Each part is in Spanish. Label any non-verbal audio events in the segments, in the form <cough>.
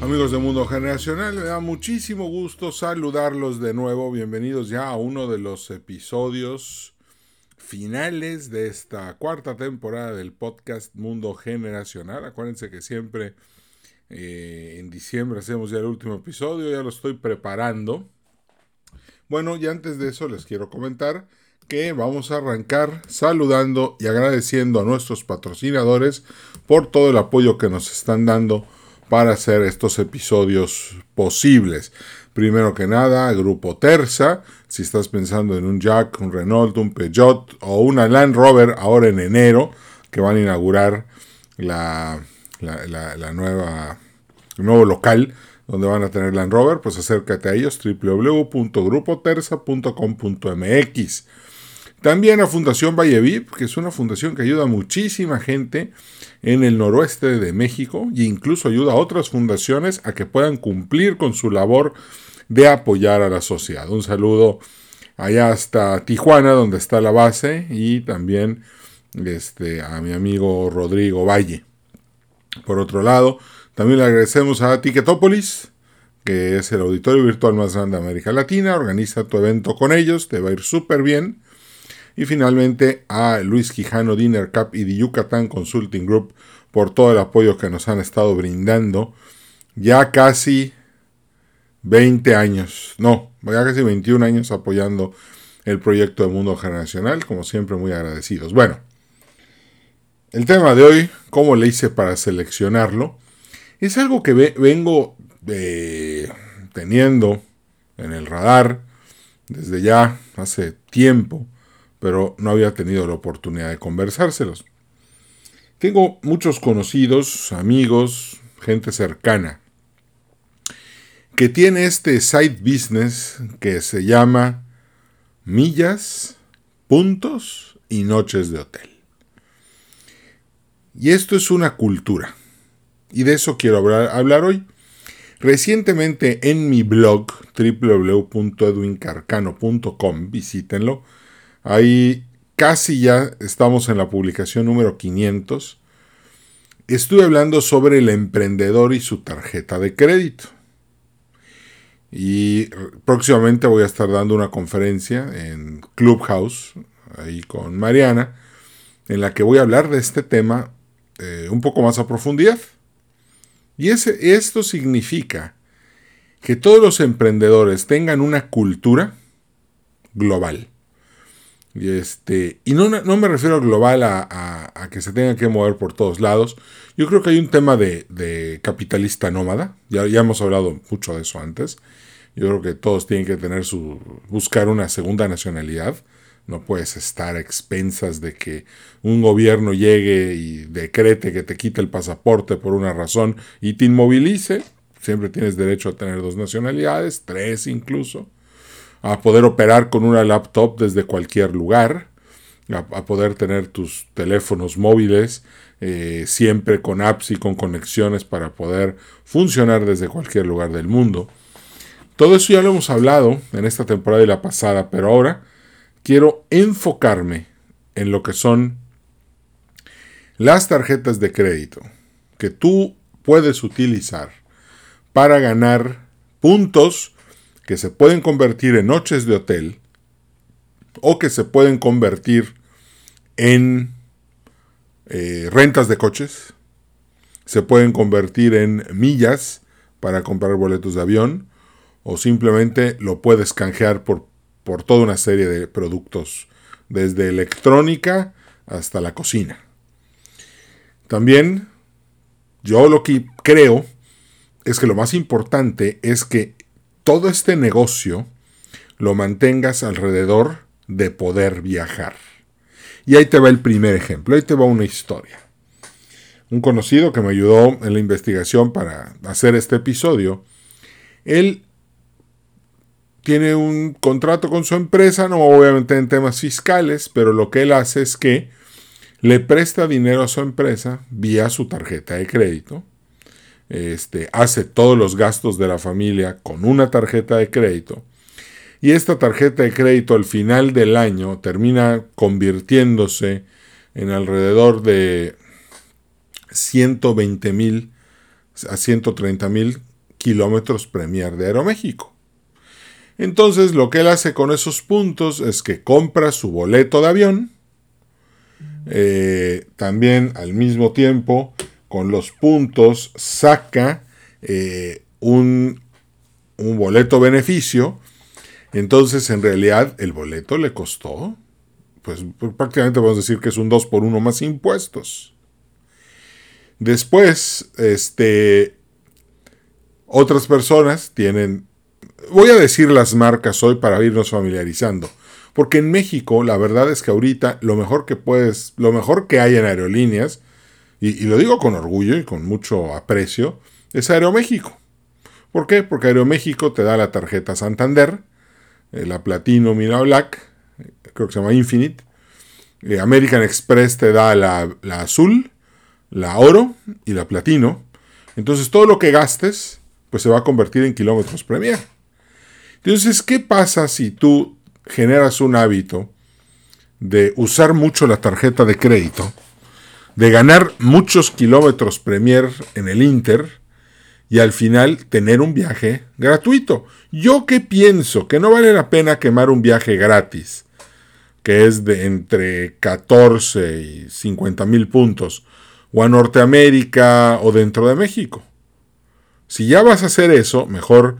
Amigos de Mundo Generacional, me da muchísimo gusto saludarlos de nuevo. Bienvenidos ya a uno de los episodios finales de esta cuarta temporada del podcast Mundo Generacional. Acuérdense que siempre eh, en diciembre hacemos ya el último episodio, ya lo estoy preparando. Bueno, y antes de eso les quiero comentar que vamos a arrancar saludando y agradeciendo a nuestros patrocinadores por todo el apoyo que nos están dando para hacer estos episodios posibles. Primero que nada, Grupo Terza, si estás pensando en un Jack, un Renault, un Peugeot o una Land Rover ahora en enero, que van a inaugurar la, nueva, el nuevo local donde van a tener Land Rover, pues acércate a ellos www.grupoterza.com.mx. También a Fundación Vallevip, que es una fundación que ayuda a muchísima gente en el noroeste de México e incluso ayuda a otras fundaciones a que puedan cumplir con su labor de apoyar a la sociedad. Un saludo allá hasta Tijuana, donde está la base, y también este, a mi amigo Rodrigo Valle. Por otro lado, también le agradecemos a Ticketopolis, que es el auditorio virtual más grande de América Latina. Organiza tu evento con ellos, te va a ir súper bien. Y finalmente a Luis Quijano Dinner Cup y The Yucatán Consulting Group por todo el apoyo que nos han estado brindando. Ya casi 20 años, no, ya casi 21 años apoyando el proyecto de Mundo Generacional, como siempre muy agradecidos. Bueno, el tema de hoy, cómo le hice para seleccionarlo, es algo que vengo eh, teniendo en el radar desde ya hace tiempo pero no había tenido la oportunidad de conversárselos. Tengo muchos conocidos, amigos, gente cercana, que tiene este side business que se llama millas, puntos y noches de hotel. Y esto es una cultura. Y de eso quiero hablar, hoy. Recientemente en mi blog www.edwincarcano.com, visítenlo, Ahí casi ya estamos en la publicación número 500. Estuve hablando sobre el emprendedor y su tarjeta de crédito. Y próximamente voy a estar dando una conferencia en Clubhouse, ahí con Mariana, en la que voy a hablar de este tema eh, un poco más a profundidad. Y ese, esto significa que todos los emprendedores tengan una cultura global. Y, este, y no, no me refiero global a, que se tenga que mover por todos lados. Yo creo que hay un tema de, capitalista nómada. Ya, ya hemos hablado mucho de eso antes. Yo creo que todos tienen que tener su. buscar una segunda nacionalidad. No puedes estar a expensas de que un gobierno llegue y decrete que te quite el pasaporte por una razón y te inmovilice. Siempre tienes derecho a tener dos nacionalidades, tres incluso a poder operar con una laptop desde cualquier lugar, a, poder tener tus teléfonos móviles eh, siempre con apps y con conexiones para poder funcionar desde cualquier lugar del mundo. Todo eso ya lo hemos hablado en esta temporada y la pasada, pero ahora quiero enfocarme en lo que son las tarjetas de crédito que tú puedes utilizar para ganar puntos que se pueden convertir en noches de hotel o que se pueden convertir en eh, rentas de coches, se pueden convertir en millas para comprar boletos de avión o simplemente lo puedes canjear por, por toda una serie de productos, desde electrónica hasta la cocina. También yo lo que creo es que lo más importante es que todo este negocio lo mantengas alrededor de poder viajar. Y ahí te va el primer ejemplo, ahí te va una historia. Un conocido que me ayudó en la investigación para hacer este episodio Él tiene un contrato con su empresa, no obviamente en temas fiscales, pero lo que él hace es que le presta dinero a su empresa vía su tarjeta de crédito. Este, hace todos los gastos de la familia con una tarjeta de crédito. Y esta tarjeta de crédito al final del año termina convirtiéndose en alrededor de 120 mil a 130 mil kilómetros Premier de Aeroméxico. Entonces lo que él hace con esos puntos es que compra su boleto de avión, eh, también al mismo tiempo con los puntos saca eh, un, boleto beneficio, entonces en realidad el boleto le costó, pues prácticamente podemos decir que es un 2 por 1 más impuestos. Después, este, otras personas tienen, voy a decir las marcas hoy para irnos familiarizando, porque en México la verdad es que ahorita lo mejor que puedes, lo mejor que hay en aerolíneas, y, lo digo con orgullo y con mucho aprecio, es Aeroméxico. ¿Por qué? Porque Aeroméxico te da la tarjeta Santander, eh, la Platino Mira Black, creo que se llama Infinite, eh, American Express te da la, la azul, la oro y la platino. Entonces todo lo que gastes, pues se va a convertir en kilómetros Premier. Entonces, ¿qué pasa si tú generas un hábito de usar mucho la tarjeta de crédito, de ganar muchos kilómetros Premier en el Inter y al final tener un viaje gratuito? Yo que pienso que no vale la pena quemar un viaje gratis, que es de entre 14 y 50 mil puntos, o a Norteamérica o dentro de México. Si ya vas a hacer eso, mejor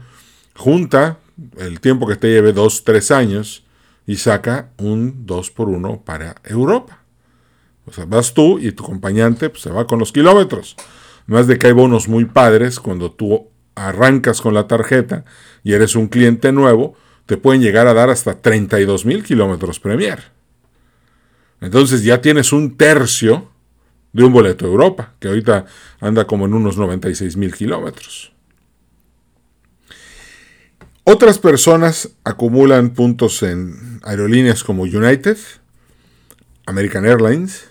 junta el tiempo que te lleve dos, tres años y saca un 2 por 1 para Europa. O sea, vas tú y tu acompañante pues, se va con los kilómetros. Más de que hay bonos muy padres cuando tú arrancas con la tarjeta y eres un cliente nuevo, te pueden llegar a dar hasta 32 mil kilómetros Premier. Entonces ya tienes un tercio de un boleto de Europa, que ahorita anda como en unos 96 mil kilómetros. Otras personas acumulan puntos en aerolíneas como United, American Airlines,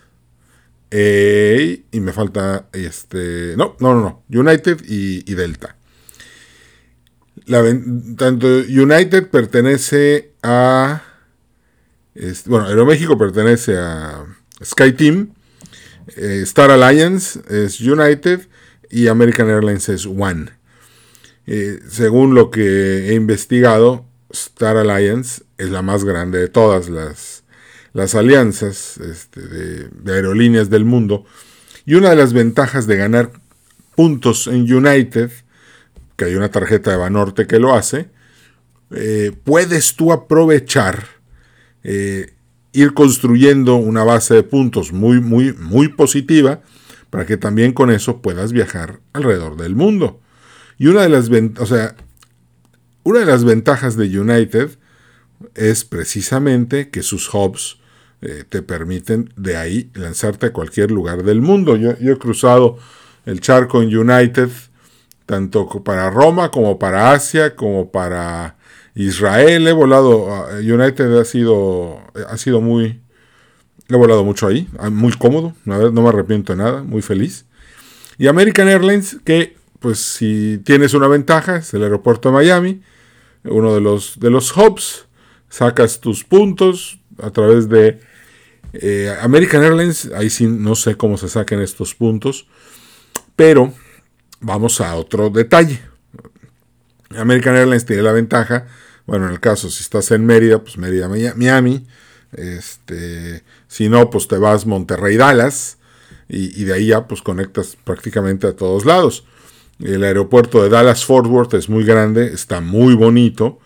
y me falta este. No, no, no, no. United y, Delta. tanto United pertenece a. bueno, Aeroméxico pertenece a SkyTeam eh, Star Alliance es United y American Airlines es One. Eh, según lo que he investigado, Star Alliance es la más grande de todas las, las alianzas este, de, aerolíneas del mundo. Y una de las ventajas de ganar puntos en United, que hay una tarjeta de Banorte que lo hace, eh, puedes tú aprovechar ir construyendo una base de puntos muy, muy, muy positiva para que también con eso puedas viajar alrededor del mundo. Y una de las, o sea, una de las ventajas de United es precisamente que sus hubs eh, te permiten de ahí lanzarte a cualquier lugar del mundo. Yo, yo he cruzado el charco en United, tanto para Roma como para Asia, como para Israel, he volado, United ha sido, ha sido muy, he volado mucho ahí, ah, muy cómodo, no me arrepiento de nada, muy feliz. Y American Airlines, que pues si tienes una ventaja, es el aeropuerto de Miami, uno de los, de los hubs, sacas tus puntos a través de eh, American Airlines, ahí sí no sé cómo se saquen estos puntos, pero vamos a otro detalle. American Airlines tiene la ventaja bueno, en el caso, si estás en Mérida, pues Mérida, Miami. Este, si no, pues te vas Monterrey, Dallas. Y, de ahí ya pues conectas prácticamente a todos lados. El aeropuerto de Dallas Fort Worth es muy grande, está muy bonito.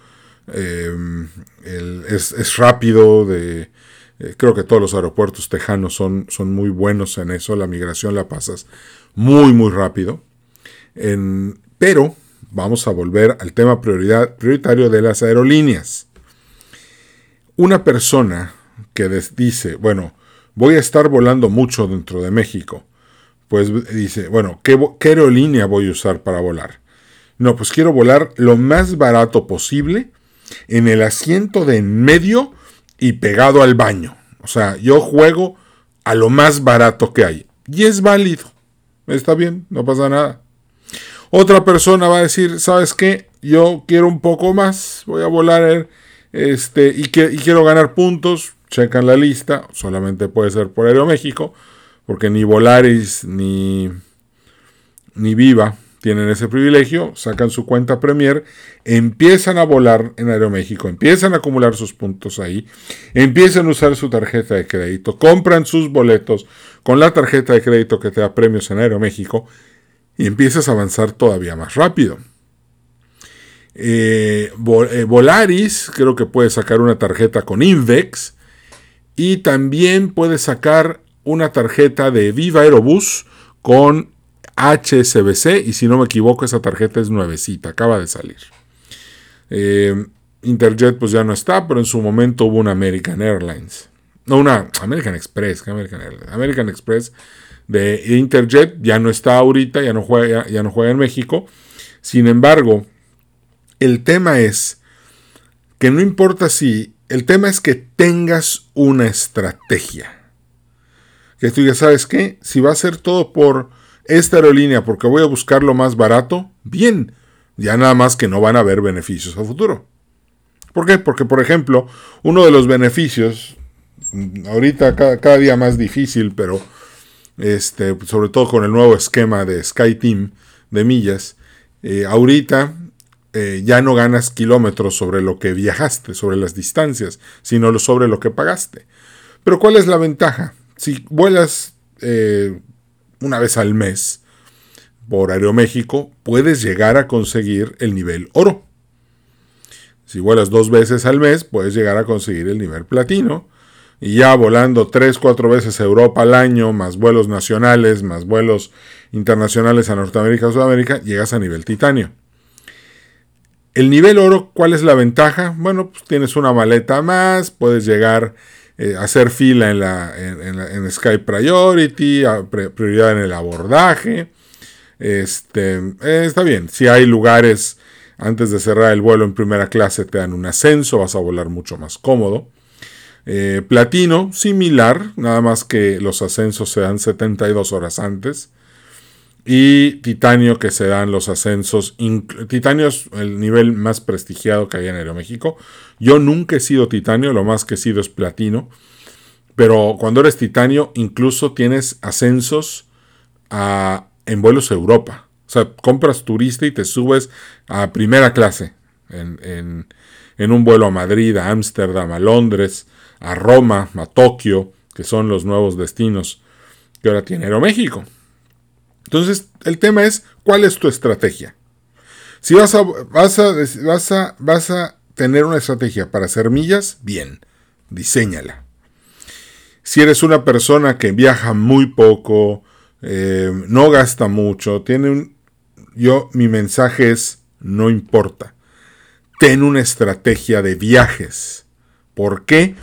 Em, es, rápido. De, eh, creo que todos los aeropuertos tejanos son, son muy buenos en eso. La migración la pasas muy, muy rápido. En, pero vamos a volver al tema prioridad, prioritario de las aerolíneas. Una persona que dice, bueno, voy a estar volando mucho dentro de México, pues dice, bueno, ¿qué, aerolínea voy a usar para volar? No, pues quiero volar lo más barato posible en el asiento de en medio y pegado al baño. O sea, yo juego a lo más barato que hay. Y es válido. Está bien, no pasa nada. Otra persona va a decir, ¿sabes qué? Yo quiero un poco más, voy a volar este, y, que, y quiero ganar puntos. Checan la lista, solamente puede ser por Aeroméxico, porque ni Volaris ni, ni Viva tienen ese privilegio, sacan su cuenta Premier, empiezan a volar en Aeroméxico, empiezan a acumular sus puntos ahí, empiezan a usar su tarjeta de crédito, compran sus boletos con la tarjeta de crédito que te da premios en Aeroméxico y empiezas a avanzar todavía más rápido. Eh, eh, Volaris creo que puede sacar una tarjeta con Invex y también puede sacar una tarjeta de Viva Aerobús con HSBC y si no me equivoco esa tarjeta es nuevecita, acaba de salir. Eh, Interjet pues ya no está, pero en su momento hubo una American Airlines. No, una American Express, American Airlines. American Express de Interjet ya no está ahorita, ya no juega, ya no juega en México. Sin embargo, el tema es que no importa si, el tema es que tengas una estrategia. Que tú ya sabes que si va a ser todo por esta aerolínea porque voy a buscar lo más barato, bien, ya nada más que no van a haber beneficios a futuro. ¿Por qué? Porque, por ejemplo, uno de los beneficios, ahorita cada, día más difícil, pero este, sobre todo con el nuevo esquema de SkyTeam de millas, eh, ahorita eh, ya no ganas kilómetros sobre lo que viajaste, sobre las distancias, sino sobre lo que pagaste. Pero ¿cuál es la ventaja? Si vuelas eh, una vez al mes por Aeroméxico, puedes llegar a conseguir el nivel oro. Si vuelas dos veces al mes, puedes llegar a conseguir el nivel platino. Y ya volando tres, cuatro veces a Europa al año, más vuelos nacionales, más vuelos internacionales a Norteamérica Sudamérica, llegas a nivel titanio. El nivel oro, ¿cuál es la ventaja? Bueno, pues tienes una maleta más, puedes llegar eh, hacer fila en, la, en, Sky Priority, prioridad en el abordaje. Este, eh, está bien, si hay lugares antes de cerrar el vuelo en primera clase te dan un ascenso, vas a volar mucho más cómodo. Eh, platino, similar, nada más que los ascensos se dan 72 horas antes. Y titanio, que se dan los ascensos. Titanio es el nivel más prestigiado que hay en Aeroméxico. Yo nunca he sido titanio, lo más que he sido es platino. Pero cuando eres titanio, incluso tienes ascensos en vuelos a Europa. O sea, compras turista y te subes a primera clase en, en un vuelo a Madrid, a Ámsterdam, a Londres, a Roma, a Tokio, que son los nuevos destinos que ahora tiene Aeroméxico. Entonces, el tema es, ¿cuál es tu estrategia? Si vas a, vas a, vas a, tener una estrategia para hacer millas, bien, diséñala. Si eres una persona que viaja muy poco, eh, no gasta mucho, tiene. Yo, mi mensaje es, no importa. Ten una estrategia de viajes. ¿Por qué?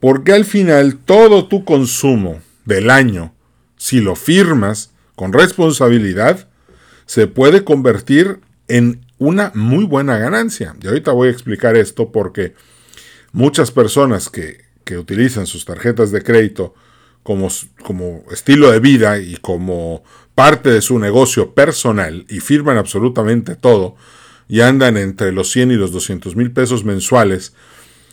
Porque al final todo tu consumo del año, si lo firmas, con responsabilidad, se puede convertir en una muy buena ganancia. Y ahorita voy a explicar esto porque muchas personas que, utilizan sus tarjetas de crédito como, como, estilo de vida y como parte de su negocio personal y firman absolutamente todo y andan entre los 100 y los 200 mil pesos mensuales,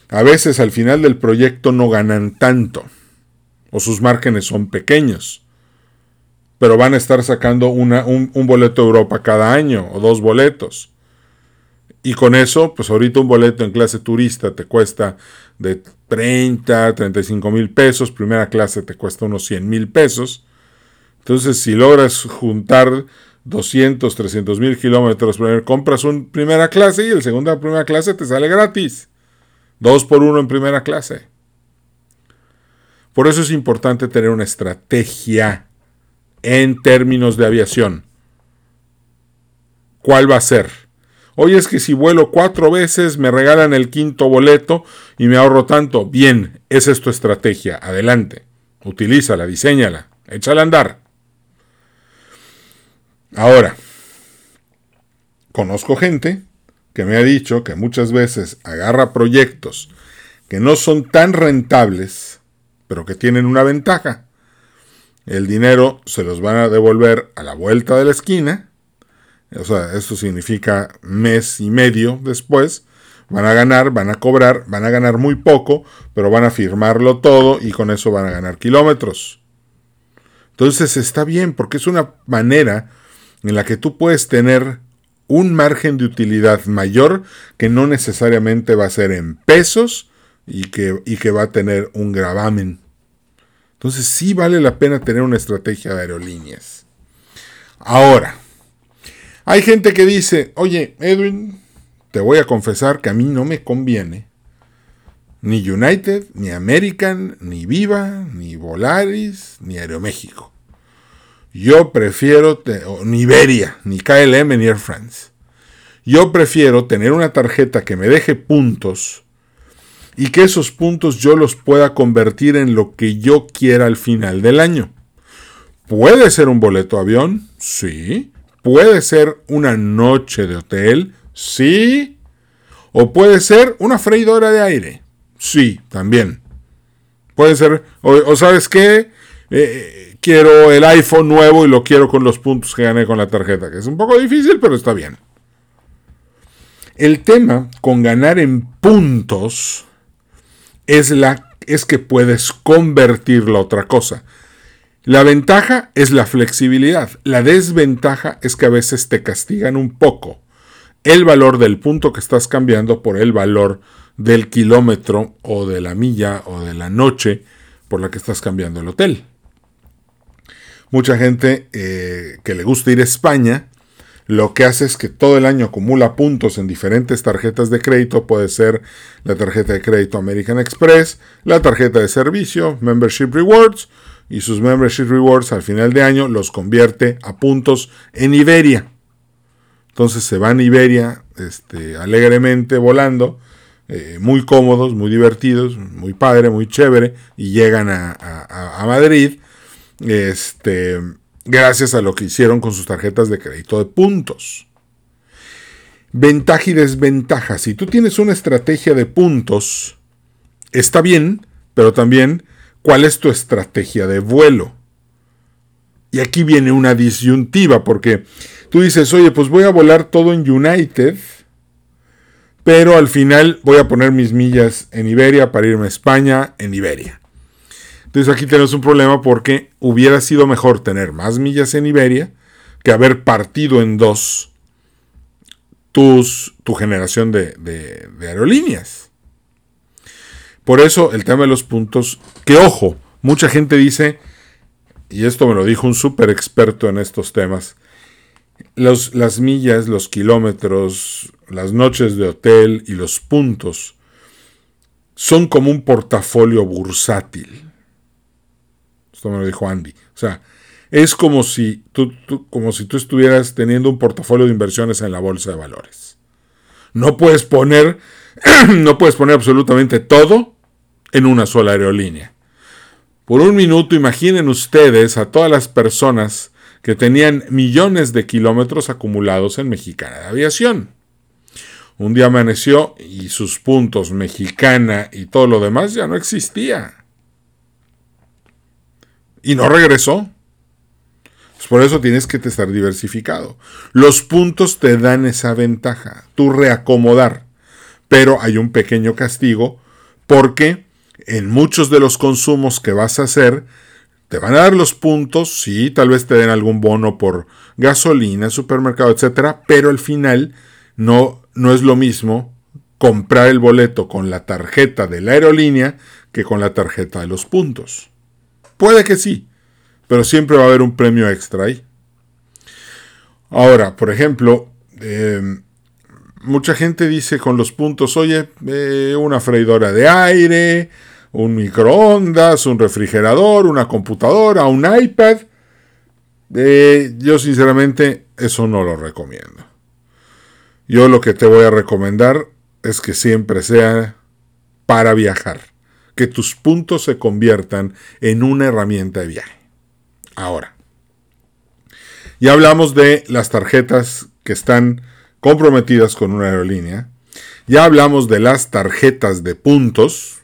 a veces al final del proyecto no ganan tanto o sus márgenes son pequeños pero van a estar sacando una, un, boleto a Europa cada año o dos boletos. Y con eso, pues ahorita un boleto en clase turista te cuesta de 30, 35 mil pesos, primera clase te cuesta unos 100 mil pesos. Entonces, si logras juntar 200, 300 mil kilómetros, compras un primera clase y el segundo primera clase te sale gratis. Dos por uno en primera clase. Por eso es importante tener una estrategia en términos de aviación. ¿Cuál va a ser? Hoy es que si vuelo cuatro veces me regalan el quinto boleto y me ahorro tanto. Bien, esa es tu estrategia. Adelante. Utilízala, diseñala, échala a andar. Ahora, conozco gente que me ha dicho que muchas veces agarra proyectos que no son tan rentables, pero que tienen una ventaja. El dinero se los van a devolver a la vuelta de la esquina, o sea, eso significa mes y medio después, van a ganar, van a cobrar, van a ganar muy poco, pero van a firmarlo todo y con eso van a ganar kilómetros. Entonces está bien porque es una manera en la que tú puedes tener un margen de utilidad mayor que no necesariamente va a ser en pesos y que, y que va a tener un gravamen. Entonces sí vale la pena tener una estrategia de aerolíneas. Ahora, hay gente que dice, oye, Edwin, te voy a confesar que a mí no me conviene ni United, ni American, ni Viva, ni Volaris, ni Aeroméxico. Yo prefiero, ni Iberia, ni KLM, ni Air France. Yo prefiero tener una tarjeta que me deje puntos y que esos puntos yo los pueda convertir en lo que yo quiera al final del año. ¿Puede ser un boleto avión? Sí. ¿Puede ser una noche de hotel? Sí. ¿O puede ser una freidora de aire? Sí, también. Puede ser, o, sabes qué, eh, quiero el iPhone nuevo y lo quiero con los puntos que gané con la tarjeta, que es un poco difícil, pero está bien. El tema con ganar en puntos es, la, es que puedes convertirlo a otra cosa. La ventaja es la flexibilidad. La desventaja es que a veces te castigan un poco el valor del punto que estás cambiando por el valor del kilómetro o de la milla o de la noche por la que estás cambiando el hotel. Mucha gente eh, que le gusta ir a España lo que hace es que todo el año acumula puntos en diferentes tarjetas de crédito. Puede ser la tarjeta de crédito American Express, la tarjeta de servicio, Membership Rewards, y sus Membership Rewards al final de año los convierte a puntos en Iberia. Entonces se van a Iberia este, alegremente volando, eh, muy cómodos, muy divertidos, muy padre, muy chévere, y llegan a, a Madrid. Este, gracias a lo que hicieron con sus tarjetas de crédito de puntos. Ventaja y desventaja. Si tú tienes una estrategia de puntos, está bien, pero también cuál es tu estrategia de vuelo. Y aquí viene una disyuntiva, porque tú dices, oye, pues voy a volar todo en United, pero al final voy a poner mis millas en Iberia para irme a España en Iberia. Entonces aquí tenemos un problema porque hubiera sido mejor tener más millas en Iberia que haber partido en dos tus, tu generación de, aerolíneas. Por eso el tema de los puntos, que ojo, mucha gente dice, y esto me lo dijo un súper experto en estos temas, las millas, los kilómetros, las noches de hotel y los puntos son como un portafolio bursátil me lo dijo Andy. O sea, es como si tú, como si tú estuvieras teniendo un portafolio de inversiones en la bolsa de valores. No puedes poner, <clears throat> no puedes poner absolutamente todo en una sola aerolínea. Por un minuto imaginen ustedes a todas las personas que tenían millones de kilómetros acumulados en Mexicana de Aviación. Un día amaneció y sus puntos mexicana y todo lo demás ya no existía y no regresó. Pues por eso tienes que estar diversificado. Los puntos te dan esa ventaja, tú reacomodar. Pero hay un pequeño castigo porque en muchos de los consumos que vas a hacer, te van a dar los puntos, sí, tal vez te den algún bono por gasolina, supermercado, etcétera, pero al final no, no es lo mismo comprar el boleto con la tarjeta de la aerolínea que con la tarjeta de los puntos. Puede que sí, pero siempre va a haber un premio extra ahí. Ahora, por ejemplo, em, mucha gente dice con los puntos, oye, eh, una freidora de aire, un microondas, un refrigerador, una computadora, un iPad. Eh, yo sinceramente eso no lo recomiendo. Yo lo que te voy a recomendar es que siempre sea para viajar que tus puntos se conviertan en una herramienta de viaje. Ahora, ya hablamos de las tarjetas que están comprometidas con una aerolínea. Ya hablamos de las tarjetas de puntos.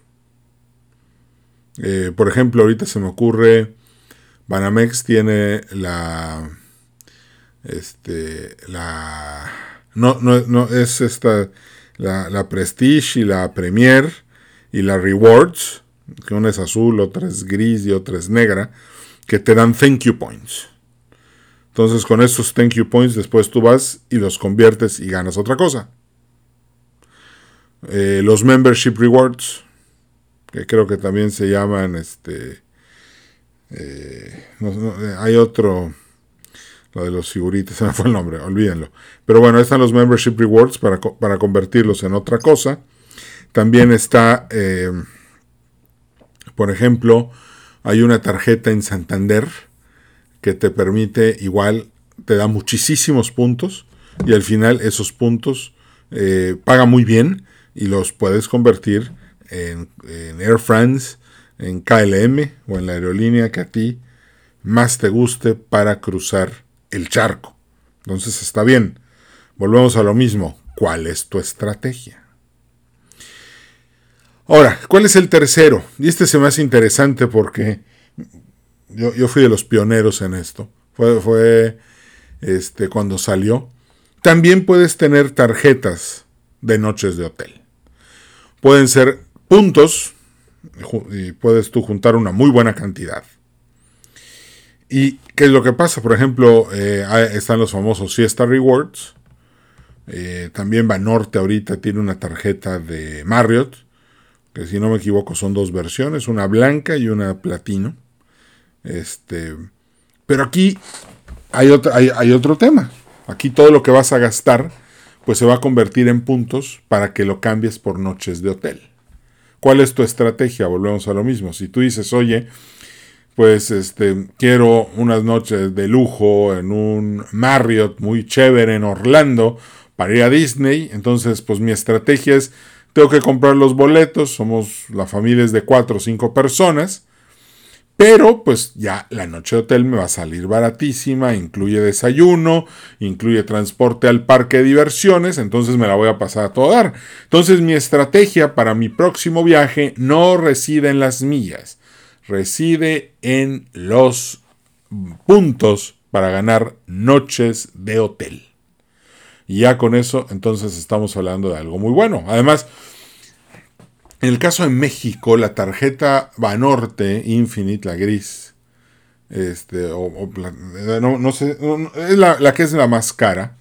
Eh, por ejemplo, ahorita se me ocurre, Banamex tiene la, este, la, no, no, no es esta, la, la Prestige y la Premier y la Rewards, que una es azul, otra es gris y otra es negra, que te dan thank you points. Entonces con esos thank you points después tú vas y los conviertes y ganas otra cosa. Eh, los membership rewards, que creo que también se llaman, este, eh, eh, hay otro, lo de los figuritas, <laughs> se me fue el nombre, olvídenlo. Pero bueno, están los membership rewards para, para convertirlos en otra cosa. También está, por ejemplo, hay una tarjeta en Santander que te permite igual, te da muchísimos puntos y al final esos puntos eh, paga muy bien y los puedes convertir en, Air France, en KLM o en la aerolínea que a ti más te guste para cruzar el charco. Entonces está bien. Volvemos a lo mismo. ¿Cuál es tu estrategia? Ahora, ¿cuál es el tercero? Y este se me hace interesante porque yo, fui de los pioneros en esto. Fue, este, cuando salió. También puedes tener tarjetas de noches de hotel. Pueden ser puntos y puedes tú juntar una muy buena cantidad. ¿Y qué es lo que pasa? Por ejemplo, eh, están los famosos Siesta Rewards. Eh, también Banorte ahorita tiene una tarjeta de Marriott, si no me equivoco son dos versiones, una blanca y una platino. Este, pero aquí hay otro, hay, otro tema. Aquí todo lo que vas a gastar, pues se va a convertir en puntos para que lo cambies por noches de hotel. ¿Cuál es tu estrategia? Volvemos a lo mismo. Si tú dices, oye, pues este, quiero unas noches de lujo en un Marriott muy chévere en Orlando para ir a Disney, entonces pues mi estrategia es, tengo que comprar los boletos, somos la familia es de cuatro o cinco personas, pero pues ya la noche de hotel me va a salir baratísima, incluye desayuno, incluye transporte al parque de diversiones, entonces me la voy a pasar a todo dar. Entonces mi estrategia para mi próximo viaje no reside en las millas, reside en los puntos para ganar noches de hotel. Y ya con eso entonces estamos hablando de algo muy bueno. Además, en el caso de México, la tarjeta Banorte Infinite, la gris, este, o, no, sé, es la, que es la más cara,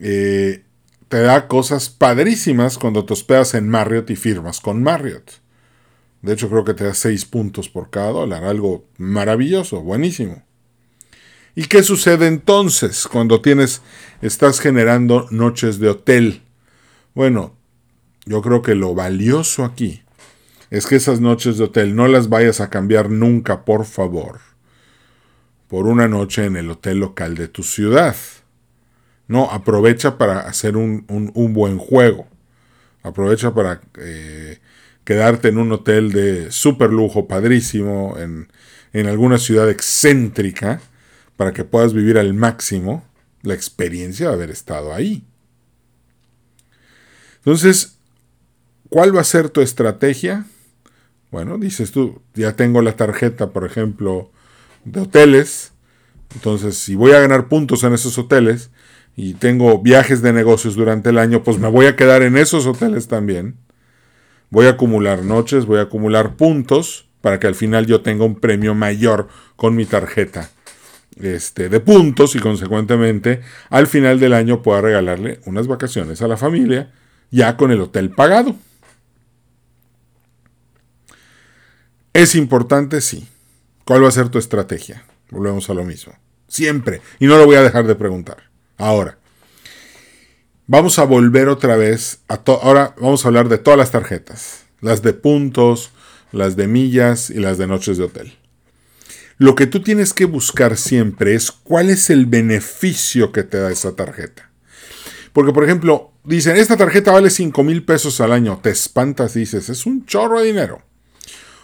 eh, te da cosas padrísimas cuando te hospedas en Marriott y firmas con Marriott. De hecho, creo que te da 6 puntos por cada dólar, algo maravilloso, buenísimo. ¿Y qué sucede entonces cuando tienes, estás generando noches de hotel? Bueno, yo creo que lo valioso aquí es que esas noches de hotel no las vayas a cambiar nunca, por favor, por una noche en el hotel local de tu ciudad. No, aprovecha para hacer un, buen juego. Aprovecha para eh, quedarte en un hotel de super lujo, padrísimo, en, en alguna ciudad excéntrica, para que puedas vivir al máximo la experiencia de haber estado ahí. Entonces, ¿Cuál va a ser tu estrategia? Bueno, dices tú, ya tengo la tarjeta, por ejemplo, de hoteles. Entonces, si voy a ganar puntos en esos hoteles y tengo viajes de negocios durante el año, pues me voy a quedar en esos hoteles también. Voy a acumular noches, voy a acumular puntos para que al final yo tenga un premio mayor con mi tarjeta este, de puntos y consecuentemente al final del año pueda regalarle unas vacaciones a la familia ya con el hotel pagado. ¿Es importante? Sí. ¿Cuál va a ser tu estrategia? Volvemos a lo mismo. Siempre. Y no lo voy a dejar de preguntar. Ahora. Vamos a volver otra vez a ahora vamos a hablar de todas las tarjetas, las de puntos, las de millas y las de noches de hotel. Lo que tú tienes que buscar siempre es cuál es el beneficio que te da esa tarjeta. Porque, por ejemplo, dicen, esta tarjeta vale 5 mil pesos al año. Te espantas, dices, es un chorro de dinero.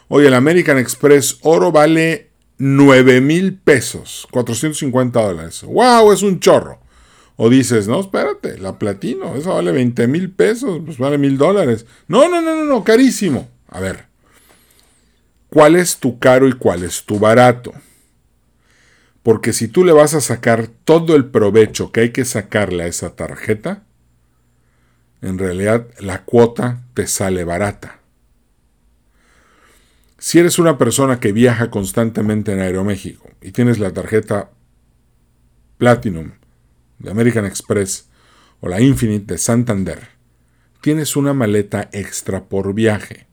Oye, el American Express oro vale 9 mil pesos, 450 dólares. ¡Wow! Es un chorro. O dices, no, espérate, la platino, esa vale 20 mil pesos, pues vale mil dólares. No, no, no, no, no, carísimo. A ver, ¿cuál es tu caro y cuál es tu barato? Porque si tú le vas a sacar todo el provecho que hay que sacarle a esa tarjeta, en realidad la cuota te sale barata. Si eres una persona que viaja constantemente en Aeroméxico y tienes la tarjeta Platinum de American Express o la Infinite de Santander, tienes una maleta extra por viaje.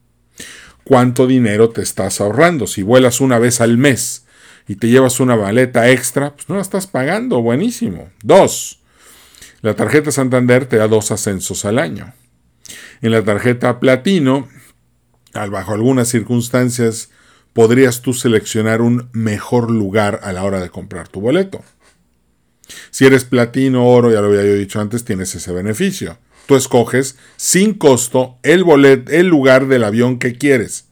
¿Cuánto dinero te estás ahorrando? Si vuelas una vez al mes y te llevas una maleta extra, pues no la estás pagando, buenísimo. Dos, la tarjeta Santander te da dos ascensos al año. En la tarjeta Platino, bajo algunas circunstancias, podrías tú seleccionar un mejor lugar a la hora de comprar tu boleto. Si eres platino, oro, ya lo había dicho antes, tienes ese beneficio. Tú escoges sin costo el, bolet, el lugar del avión que quieres.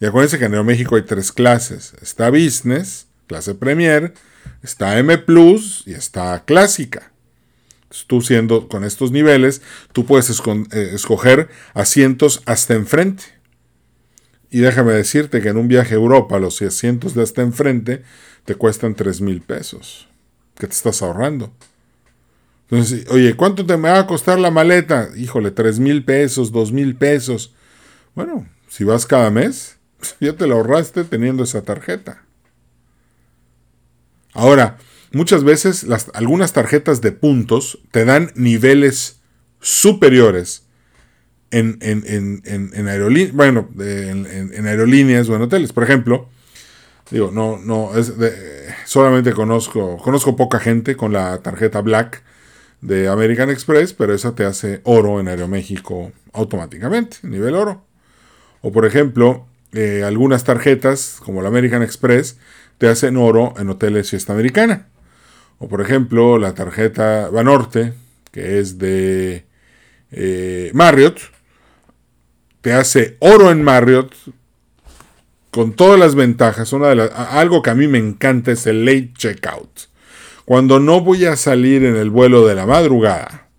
Y acuérdense que en México hay tres clases. Está Business, clase Premier, está M Plus y está Clásica. Tú siendo con estos niveles, tú puedes eh, escoger asientos hasta enfrente. Y déjame decirte que en un viaje a Europa los asientos de hasta enfrente te cuestan 3 mil pesos que te estás ahorrando. Entonces, oye, ¿cuánto te me va a costar la maleta? Híjole, tres mil pesos, dos mil pesos. Bueno, si vas cada mes, <laughs> ya te lo ahorraste teniendo esa tarjeta. Ahora, muchas veces algunas tarjetas de puntos te dan niveles superiores en, en, en, en aerolíneas, bueno, en, aerolíneas o en hoteles. Por ejemplo, Digo, no, no, es solamente conozco, conozco poca gente con la tarjeta Black de American Express, pero esa te hace oro en Aeroméxico automáticamente, nivel oro. O por ejemplo, eh, algunas tarjetas, como la American Express, te hacen oro en hoteles fiesta americana. O por ejemplo, la tarjeta Banorte, que es de eh, Marriott, te hace oro en Marriott con todas las ventajas, una algo que a mí me encanta es el late checkout. Cuando no voy a salir en el vuelo de la madrugada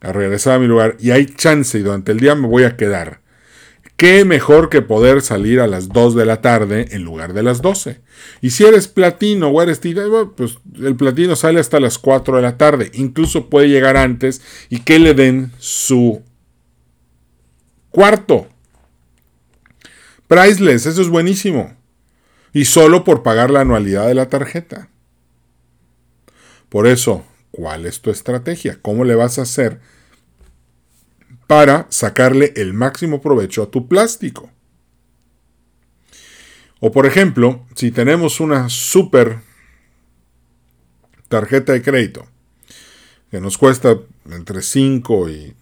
a regresar a mi lugar y hay chance y durante el día me voy a quedar, qué mejor que poder salir a las 2 de la tarde en lugar de las 12. Y si eres platino o eres pues el platino sale hasta las 4 de la tarde, incluso puede llegar antes y que le den su cuarto Priceless, eso es buenísimo. Y solo por pagar la anualidad de la tarjeta. Por eso, ¿cuál es tu estrategia? ¿Cómo le vas a hacer para sacarle el máximo provecho a tu plástico? O por ejemplo, si tenemos una super tarjeta de crédito que nos cuesta entre 5 y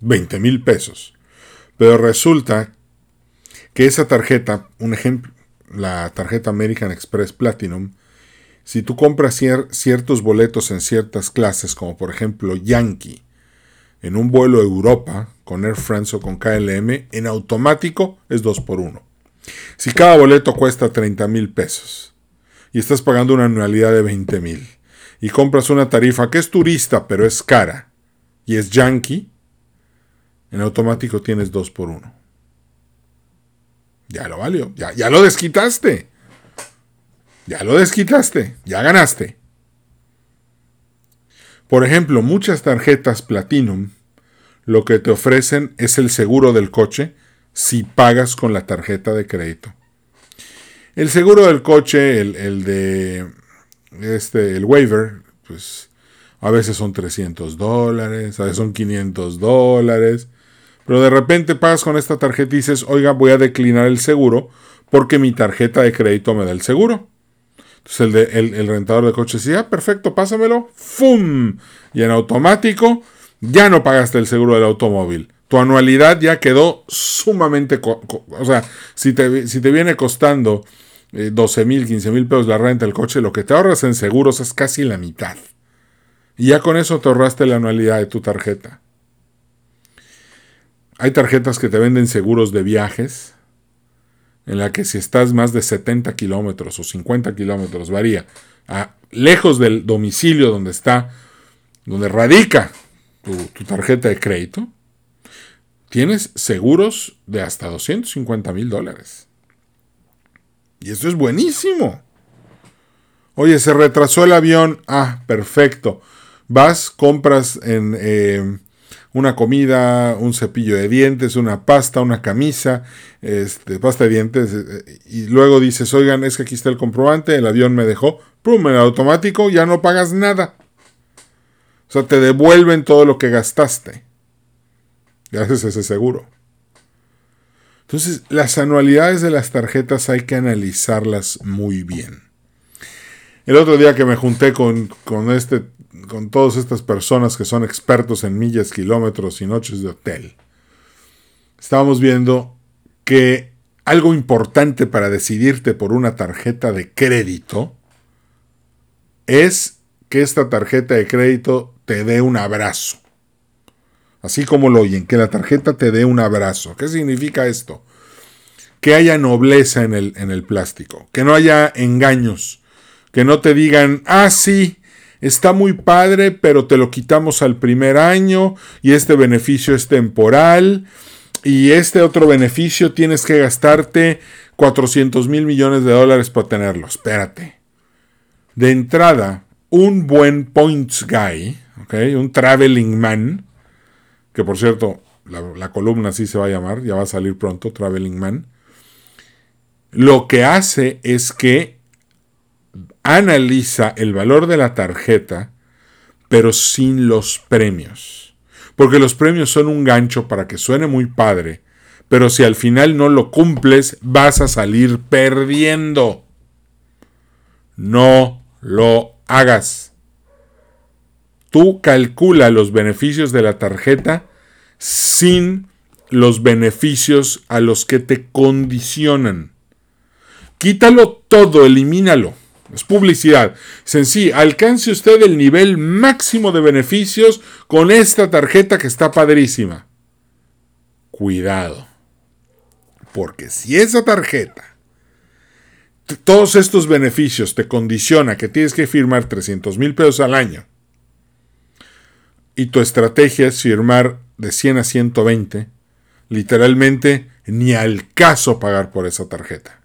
20 mil pesos, pero resulta que esa tarjeta, un ejemplo, la tarjeta American Express Platinum, si tú compras ciertos boletos en ciertas clases, como por ejemplo Yankee, en un vuelo a Europa con Air France o con KLM, en automático es 2 por 1 Si cada boleto cuesta 30 mil pesos y estás pagando una anualidad de 20 mil y compras una tarifa que es turista pero es cara y es Yankee, en automático tienes 2 por 1 ya lo valió. Ya, ya lo desquitaste. Ya lo desquitaste. Ya ganaste. Por ejemplo, muchas tarjetas Platinum lo que te ofrecen es el seguro del coche si pagas con la tarjeta de crédito. El seguro del coche, el, el de este, el waiver, pues a veces son 300 dólares, a veces son 500 dólares. Pero de repente pagas con esta tarjeta y dices, oiga, voy a declinar el seguro porque mi tarjeta de crédito me da el seguro. Entonces el, el, rentador de coches dice, ah, perfecto, pásamelo. ¡Fum! Y en automático ya no pagaste el seguro del automóvil. Tu anualidad ya quedó sumamente... O sea, si te, si te viene costando 12 mil, 15 mil pesos la renta del coche, lo que te ahorras en seguros es casi la mitad. Y ya con eso te ahorraste la anualidad de tu tarjeta. Hay tarjetas que te venden seguros de viajes, en la que si estás más de 70 kilómetros o 50 kilómetros, varía, a, lejos del domicilio donde está donde radica tu, tarjeta de crédito, tienes seguros de hasta 250 mil dólares. Y eso es buenísimo. Oye, se retrasó el avión. Ah, perfecto. Vas, compras en eh, una comida, un cepillo de dientes, una pasta, una camisa, este, pasta de dientes, eh, y luego dices, oigan, es que aquí está el comprobante, el avión me dejó, pum, en automático, ya no pagas nada. O sea, te devuelven todo lo que gastaste. Gracias a ese seguro. Entonces, las anualidades de las tarjetas hay que analizarlas muy bien. El otro día que me junté con, con este con todas estas personas que son expertos en millas, kilómetros y noches de hotel, estábamos viendo que algo importante para decidirte por una tarjeta de crédito es que esta tarjeta de crédito te dé un abrazo. Así como lo oyen, que la tarjeta te dé un abrazo. ¿Qué significa esto? Que haya nobleza en el, en el plástico, que no haya engaños, que no te digan, ah, sí, está muy padre, pero te lo quitamos al primer año y este beneficio es temporal y este otro beneficio tienes que gastarte 400 mil millones de dólares para tenerlo. Espérate. De entrada, un buen points guy, un traveling man, que por cierto, la, la columna así se va a llamar, ya va a salir pronto, traveling man, lo que hace es que analiza el valor de la tarjeta, pero sin los premios. Porque los premios son un gancho para que suene muy padre, pero si al final no lo cumples, vas a salir perdiendo. No lo hagas. Tú calcula los beneficios de la tarjeta sin los beneficios a los que te condicionan. Quítalo todo, elimínalo. Es publicidad. Sencillo, alcance usted el nivel máximo de beneficios con esta tarjeta que está padrísima. Cuidado. Porque si esa tarjeta, todos estos beneficios te condiciona que tienes que firmar 300 mil pesos al año, y tu estrategia es firmar de 100 a 120, literalmente ni al caso pagar por esa tarjeta.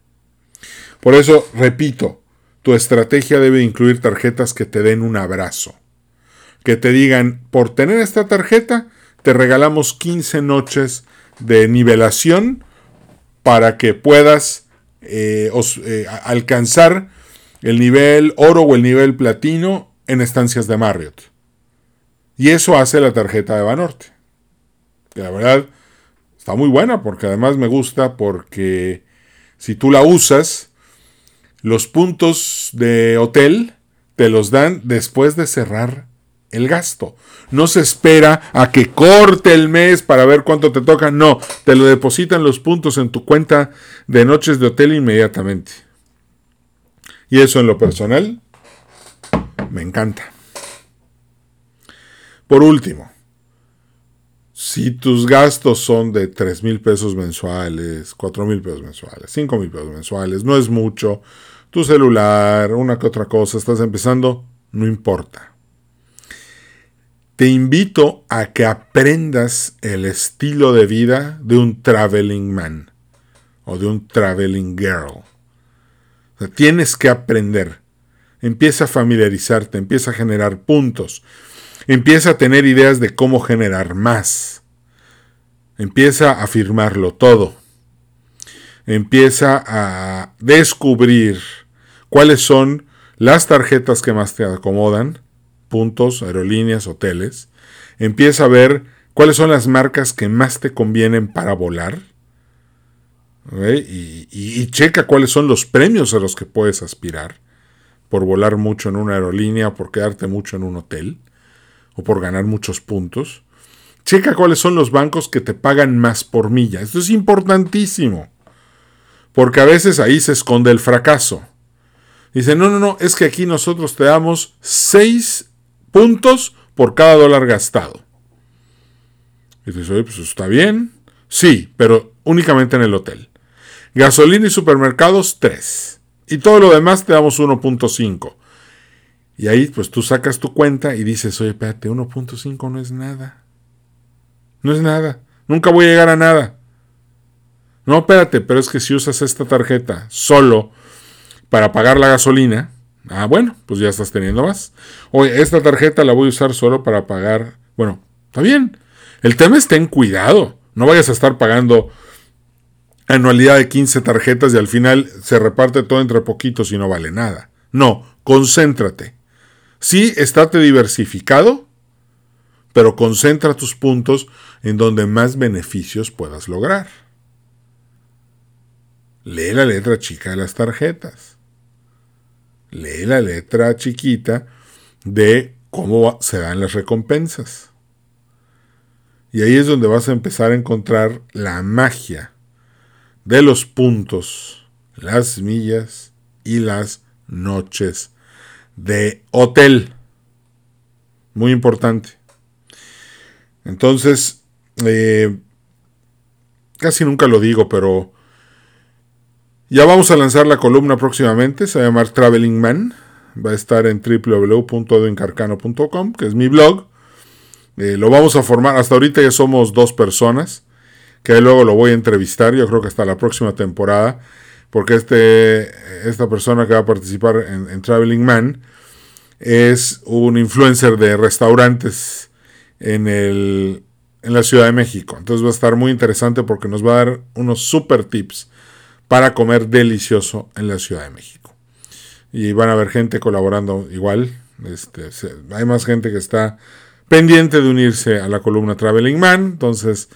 Por eso, repito, tu estrategia debe incluir tarjetas que te den un abrazo. Que te digan, por tener esta tarjeta, te regalamos 15 noches de nivelación para que puedas eh, eh, alcanzar el nivel oro o el nivel platino en estancias de Marriott. Y eso hace la tarjeta de Banorte. Que la verdad está muy buena porque además me gusta porque si tú la usas, los puntos de hotel te los dan después de cerrar el gasto. No se espera a que corte el mes para ver cuánto te toca. No, te lo depositan los puntos en tu cuenta de noches de hotel inmediatamente. Y eso en lo personal me encanta. Por último, si tus gastos son de 3 mil pesos mensuales, 4 mil pesos mensuales, 5 mil pesos mensuales, no es mucho, tu celular, una que otra cosa, estás empezando, no importa. Te invito a que aprendas el estilo de vida de un traveling man o de un traveling girl. tienes que aprender. Empieza a familiarizarte, empieza a generar puntos Empieza a tener ideas de cómo generar más. Empieza a firmarlo todo. Empieza a descubrir cuáles son las tarjetas que más te acomodan, puntos, aerolíneas, hoteles. Empieza a ver cuáles son las marcas que más te convienen para volar. Y, y, checa cuáles son los premios a los que puedes aspirar por volar mucho en una aerolínea por quedarte mucho en un hotel o por ganar muchos puntos. Checa cuáles son los bancos que te pagan más por milla. Esto es importantísimo. Porque a veces ahí se esconde el fracaso. Dice, no, no, no, es que aquí nosotros te damos 6 puntos por cada dólar gastado. Y dices, oye, pues está bien. Sí, pero únicamente en el hotel. Gasolina y supermercados, 3. Y todo lo demás te damos 1.5. Y ahí pues tú sacas tu cuenta y dices, oye, espérate, 1.5 no es nada. No es nada. Nunca voy a llegar a nada. No, espérate, pero es que si usas esta tarjeta solo para pagar la gasolina, ah, bueno, pues ya estás teniendo más. Oye, esta tarjeta la voy a usar solo para pagar. Bueno, está bien. El tema es ten cuidado. No vayas a estar pagando anualidad de 15 tarjetas y al final se reparte todo entre poquitos y no vale nada. No, concéntrate. Sí, estate diversificado, pero concentra tus puntos en donde más beneficios puedas lograr. Lee la letra chica de las tarjetas. Lee la letra chiquita de cómo se dan las recompensas. Y ahí es donde vas a empezar a encontrar la magia de los puntos, las millas y las noches de hotel. Muy importante. Entonces, eh, casi nunca lo digo, pero ya vamos a lanzar la columna próximamente. Se va a llamar Traveling Man. Va a estar en www.edwincarcano.com, que es mi blog. Eh, lo vamos a formar. Hasta ahorita ya somos dos personas que luego lo voy a entrevistar, yo creo que hasta la próxima temporada, porque este, esta persona que va a participar en, Traveling Man es un influencer de restaurantes en, el, en la Ciudad de México. Entonces va a estar muy interesante porque nos va a dar unos super tips para comer delicioso en la Ciudad de México. Y van a haber gente colaborando igual. Este, hay más gente que está pendiente de unirse a la columna Traveling Man. Entonces,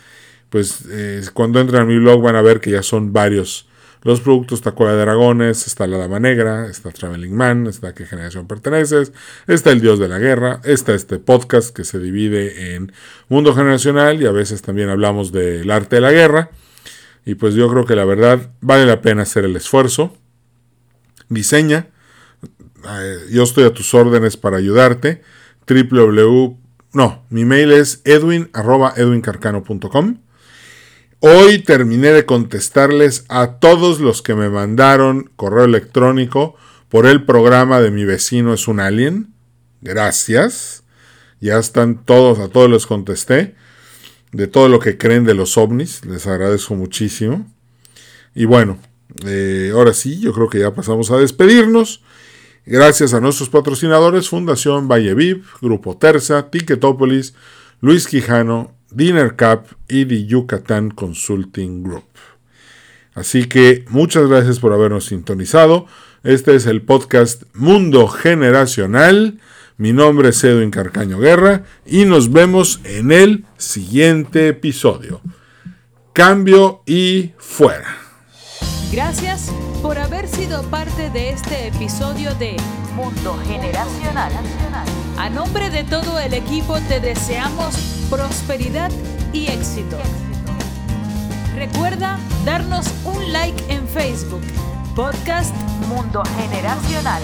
pues eh, cuando entran a mi blog van a ver que ya son varios los productos. Está Cueva de Dragones, está La Dama Negra, está Traveling Man, está a qué generación perteneces, está El Dios de la Guerra, está este podcast que se divide en Mundo Generacional y a veces también hablamos del arte de la guerra. Y pues yo creo que la verdad vale la pena hacer el esfuerzo. Diseña. Yo estoy a tus órdenes para ayudarte. www. No, mi mail es edwin.edwincarcano.com. Hoy terminé de contestarles a todos los que me mandaron correo electrónico por el programa de mi vecino es un alien. Gracias. Ya están todos, a todos les contesté. De todo lo que creen de los ovnis. Les agradezco muchísimo. Y bueno, eh, ahora sí, yo creo que ya pasamos a despedirnos. Gracias a nuestros patrocinadores, Fundación Valleviv, Grupo Terza, Ticketopolis, Luis Quijano, Dinner Cup y The Yucatán Consulting Group. Así que muchas gracias por habernos sintonizado. Este es el podcast Mundo Generacional. Mi nombre es Edwin Carcaño Guerra y nos vemos en el siguiente episodio. Cambio y fuera. Gracias por haber sido parte de este episodio de Mundo Generacional. A nombre de todo el equipo te deseamos prosperidad y éxito. Recuerda darnos un like en Facebook, Podcast Mundo Generacional.